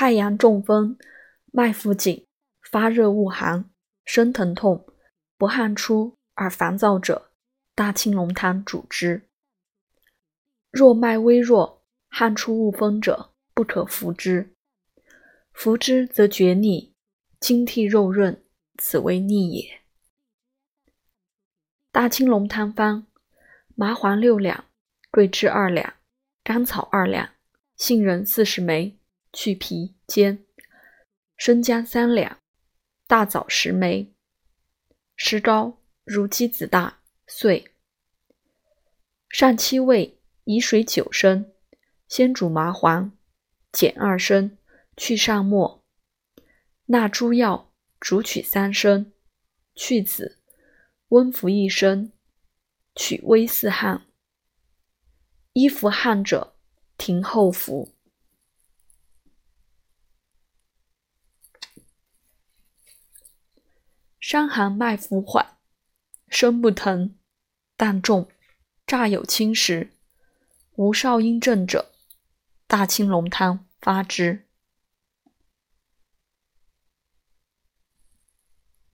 太阳中风，脉浮紧，发热恶寒，身疼痛，不汗出而烦躁者，大青龙汤主之。若脉微弱，汗出恶风者，不可服之。服之则厥逆，精涕肉润，此为逆也。大青龙汤方：麻黄六两，桂枝二两，甘草二两，杏仁四十枚，去皮煎；生姜三两，大枣十枚，石膏如鸡子大，碎。上七味，以水九升，先煮麻黄，减二升。去上末，纳诸药，煮取三升，去子，温服一升，取微似汗。衣服汗者，停后服。伤寒脉浮缓，身不疼，但重，乍有轻时，无少阴症者，大青龙汤发之。